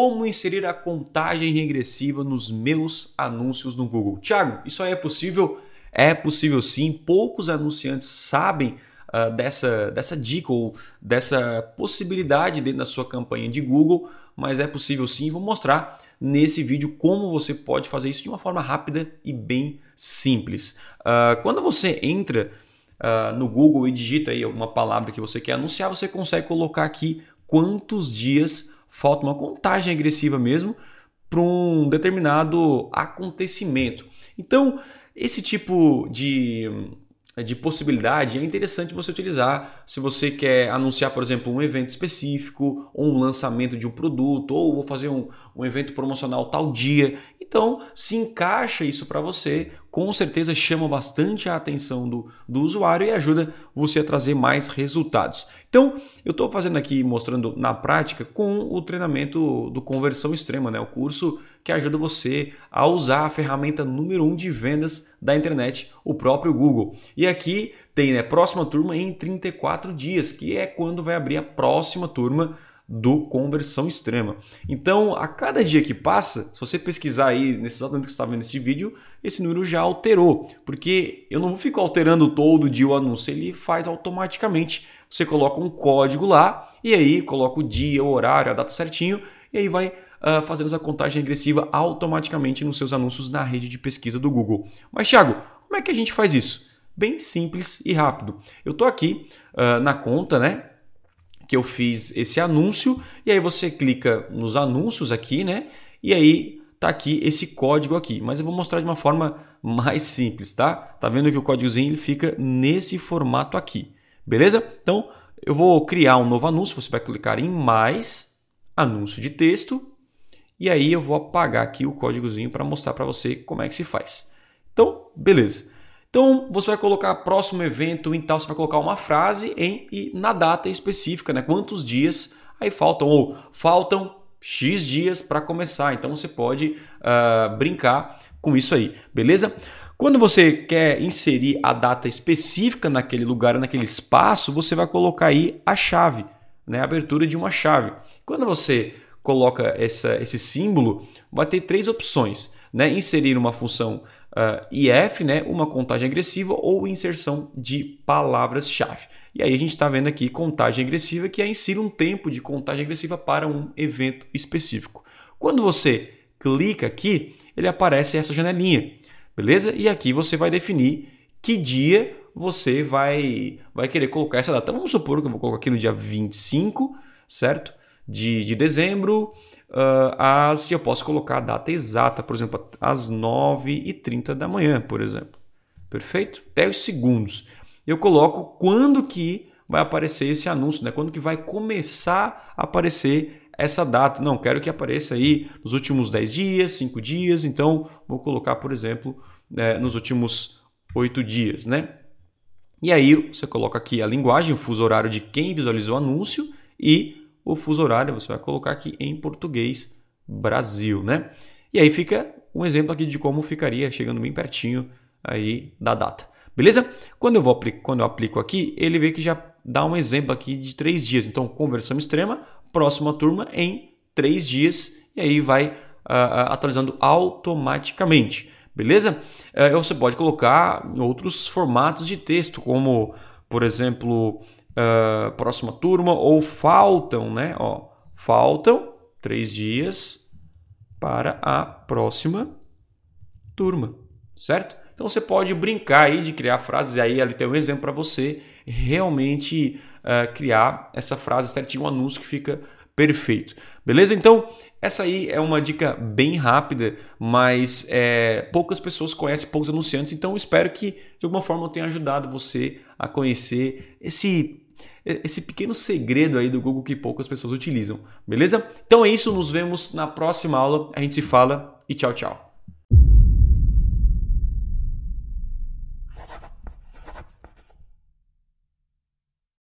como inserir a contagem regressiva nos meus anúncios no Google. Tiago, isso aí é possível? É possível sim. Poucos anunciantes sabem uh, dessa, dessa dica ou dessa possibilidade dentro da sua campanha de Google, mas é possível sim. Vou mostrar nesse vídeo como você pode fazer isso de uma forma rápida e bem simples. Uh, quando você entra uh, no Google e digita aí alguma palavra que você quer anunciar, você consegue colocar aqui quantos dias falta uma contagem agressiva mesmo para um determinado acontecimento. Então, esse tipo de, de possibilidade é interessante você utilizar se você quer anunciar, por exemplo, um evento específico, ou um lançamento de um produto, ou vou fazer um, um evento promocional tal dia. Então, se encaixa isso para você, com certeza chama bastante a atenção do, do usuário e ajuda você a trazer mais resultados. Então, eu estou fazendo aqui, mostrando na prática com o treinamento do Conversão Extrema, né? o curso que ajuda você a usar a ferramenta número um de vendas da internet, o próprio Google. E aqui tem né, próxima turma em 34 dias, que é quando vai abrir a próxima turma do conversão extrema. Então, a cada dia que passa, se você pesquisar aí nesse exato momento que você está vendo esse vídeo, esse número já alterou, porque eu não fico alterando todo dia o anúncio, ele faz automaticamente. Você coloca um código lá e aí coloca o dia, o horário, a data certinho e aí vai uh, fazendo essa contagem regressiva automaticamente nos seus anúncios na rede de pesquisa do Google. Mas, Thiago, como é que a gente faz isso? Bem simples e rápido. Eu estou aqui uh, na conta, né? Que eu fiz esse anúncio e aí você clica nos anúncios aqui, né? E aí tá aqui esse código aqui, mas eu vou mostrar de uma forma mais simples, tá? Tá vendo que o códigozinho ele fica nesse formato aqui, beleza? Então eu vou criar um novo anúncio, você vai clicar em mais, anúncio de texto, e aí eu vou apagar aqui o códigozinho para mostrar para você como é que se faz. Então, beleza. Então você vai colocar próximo evento em tal, você vai colocar uma frase em e na data específica, né? Quantos dias aí faltam ou faltam X dias para começar. Então você pode uh, brincar com isso aí, beleza? Quando você quer inserir a data específica naquele lugar, naquele espaço, você vai colocar aí a chave, né? A abertura de uma chave. Quando você coloca essa, esse símbolo, vai ter três opções, né? Inserir uma função uh, IF, né, uma contagem agressiva ou inserção de palavras-chave. E aí a gente está vendo aqui contagem agressiva, que é insira um tempo de contagem agressiva para um evento específico. Quando você clica aqui, ele aparece essa janelinha, beleza? E aqui você vai definir que dia você vai, vai querer colocar essa data. Vamos supor que eu vou colocar aqui no dia 25, certo? De, de dezembro uh, eu posso colocar a data exata, por exemplo, às 9h30 da manhã, por exemplo. Perfeito? Até os segundos. Eu coloco quando que vai aparecer esse anúncio, né? quando que vai começar a aparecer essa data. Não, quero que apareça aí nos últimos 10 dias, 5 dias, então vou colocar, por exemplo, né, nos últimos 8 dias, né? E aí você coloca aqui a linguagem, o fuso horário de quem visualizou o anúncio e o fuso horário você vai colocar aqui em português Brasil, né? E aí fica um exemplo aqui de como ficaria chegando bem pertinho aí da data. Beleza? Quando eu, vou quando eu aplico aqui, ele vê que já dá um exemplo aqui de três dias. Então, conversão extrema, próxima turma em três dias, e aí vai uh, atualizando automaticamente. Beleza? Uh, você pode colocar outros formatos de texto, como, por exemplo, uh, próxima turma, ou faltam, né? Ó, faltam três dias para a próxima turma, certo? Então você pode brincar aí de criar frases, e aí ali tem um exemplo para você realmente uh, criar essa frase certinho, um anúncio que fica perfeito. Beleza? Então, essa aí é uma dica bem rápida, mas é, poucas pessoas conhecem, poucos anunciantes, então espero que de alguma forma eu tenha ajudado você a conhecer esse esse pequeno segredo aí do Google que poucas pessoas utilizam, beleza? Então é isso, nos vemos na próxima aula, a gente se fala e tchau, tchau.